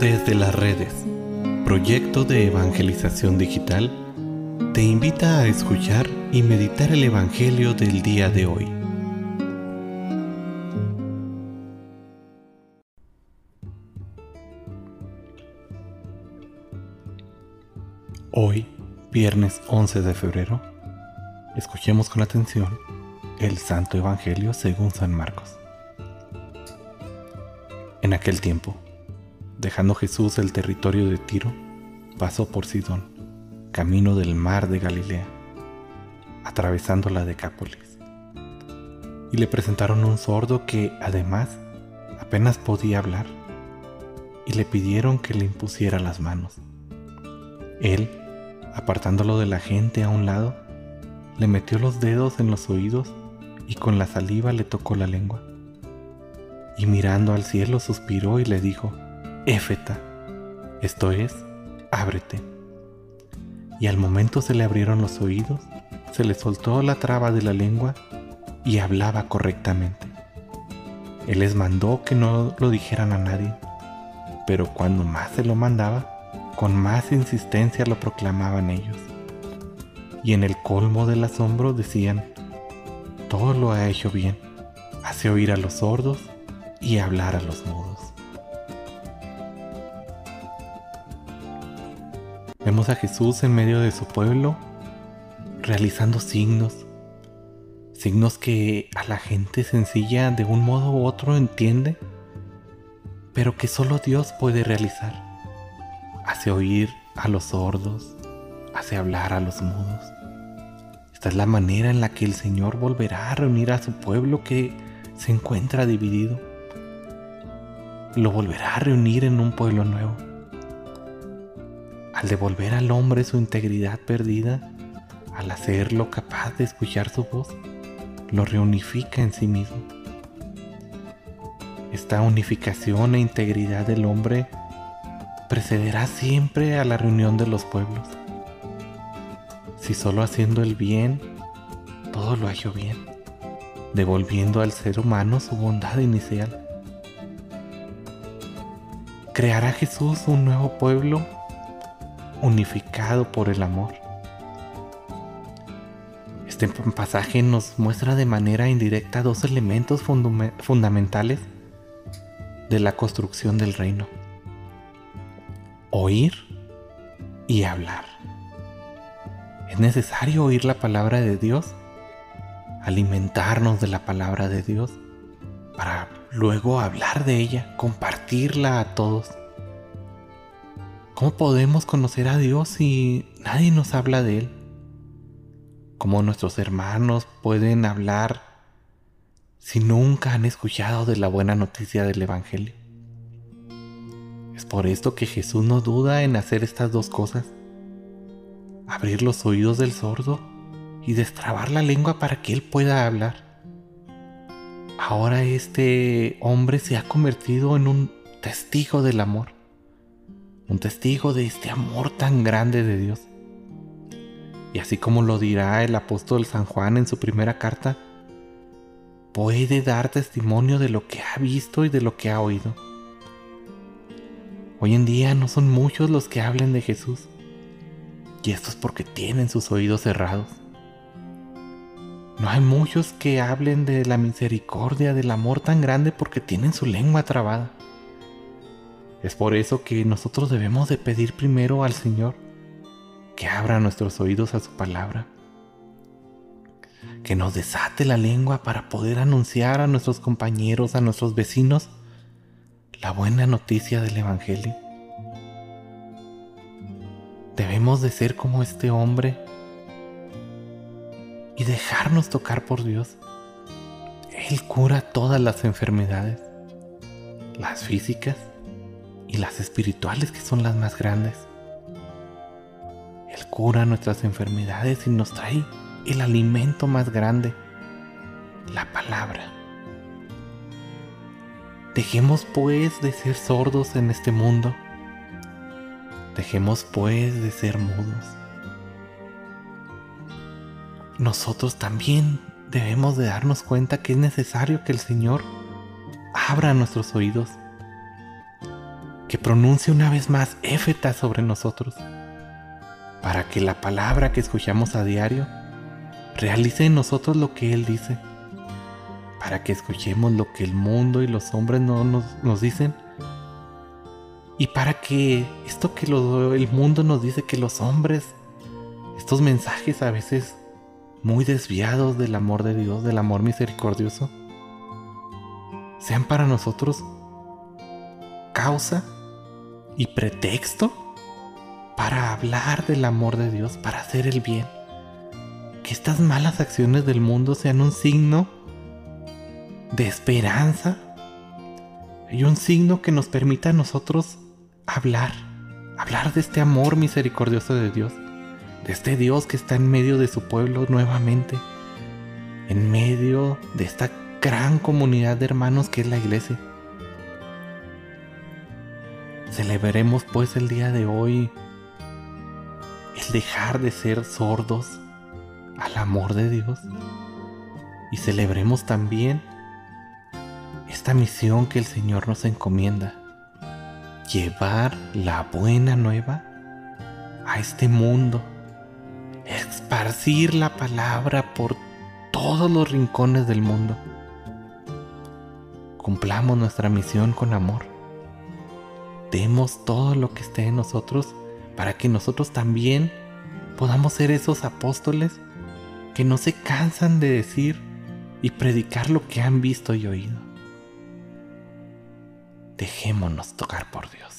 Desde las redes, proyecto de evangelización digital, te invita a escuchar y meditar el Evangelio del día de hoy. Hoy, viernes 11 de febrero, escuchemos con atención el Santo Evangelio según San Marcos. En aquel tiempo, dejando Jesús el territorio de Tiro, pasó por Sidón, camino del mar de Galilea, atravesando la Decápolis. Y le presentaron un sordo que, además, apenas podía hablar, y le pidieron que le impusiera las manos. Él, apartándolo de la gente a un lado, le metió los dedos en los oídos y con la saliva le tocó la lengua. Y mirando al cielo suspiró y le dijo, Éfeta, esto es, ábrete. Y al momento se le abrieron los oídos, se le soltó la traba de la lengua y hablaba correctamente. Él les mandó que no lo dijeran a nadie, pero cuando más se lo mandaba, con más insistencia lo proclamaban ellos. Y en el colmo del asombro decían, todo lo ha hecho bien, hace oír a los sordos y hablar a los mudos. Vemos a Jesús en medio de su pueblo realizando signos, signos que a la gente sencilla de un modo u otro entiende, pero que solo Dios puede realizar. Hace oír a los sordos, hace hablar a los mudos. Esta es la manera en la que el Señor volverá a reunir a su pueblo que se encuentra dividido. Lo volverá a reunir en un pueblo nuevo al devolver al hombre su integridad perdida, al hacerlo capaz de escuchar su voz, lo reunifica en sí mismo. Esta unificación e integridad del hombre precederá siempre a la reunión de los pueblos. Si solo haciendo el bien, todo lo ha hecho bien, devolviendo al ser humano su bondad inicial. ¿Creará Jesús un nuevo pueblo unificado por el amor. Este pasaje nos muestra de manera indirecta dos elementos fundamentales de la construcción del reino. Oír y hablar. Es necesario oír la palabra de Dios, alimentarnos de la palabra de Dios, para luego hablar de ella, compartirla a todos. ¿Cómo podemos conocer a Dios si nadie nos habla de Él? ¿Cómo nuestros hermanos pueden hablar si nunca han escuchado de la buena noticia del Evangelio? Es por esto que Jesús no duda en hacer estas dos cosas. Abrir los oídos del sordo y destrabar la lengua para que él pueda hablar. Ahora este hombre se ha convertido en un testigo del amor un testigo de este amor tan grande de Dios. Y así como lo dirá el apóstol San Juan en su primera carta, puede dar testimonio de lo que ha visto y de lo que ha oído. Hoy en día no son muchos los que hablen de Jesús, y esto es porque tienen sus oídos cerrados. No hay muchos que hablen de la misericordia, del amor tan grande porque tienen su lengua trabada. Es por eso que nosotros debemos de pedir primero al Señor que abra nuestros oídos a su palabra, que nos desate la lengua para poder anunciar a nuestros compañeros, a nuestros vecinos, la buena noticia del Evangelio. Debemos de ser como este hombre y dejarnos tocar por Dios. Él cura todas las enfermedades, las físicas y las espirituales que son las más grandes. Él cura nuestras enfermedades y nos trae el alimento más grande, la palabra. Dejemos pues de ser sordos en este mundo. Dejemos pues de ser mudos. Nosotros también debemos de darnos cuenta que es necesario que el Señor abra nuestros oídos que pronuncie una vez más éfeta sobre nosotros, para que la palabra que escuchamos a diario realice en nosotros lo que Él dice, para que escuchemos lo que el mundo y los hombres no nos, nos dicen, y para que esto que el mundo nos dice que los hombres, estos mensajes a veces muy desviados del amor de Dios, del amor misericordioso, sean para nosotros causa y pretexto para hablar del amor de Dios, para hacer el bien. Que estas malas acciones del mundo sean un signo de esperanza y un signo que nos permita a nosotros hablar, hablar de este amor misericordioso de Dios, de este Dios que está en medio de su pueblo nuevamente, en medio de esta gran comunidad de hermanos que es la iglesia. Celebremos pues el día de hoy el dejar de ser sordos al amor de Dios y celebremos también esta misión que el Señor nos encomienda, llevar la buena nueva a este mundo, esparcir la palabra por todos los rincones del mundo. Cumplamos nuestra misión con amor demos todo lo que esté en nosotros para que nosotros también podamos ser esos apóstoles que no se cansan de decir y predicar lo que han visto y oído. Dejémonos tocar por Dios.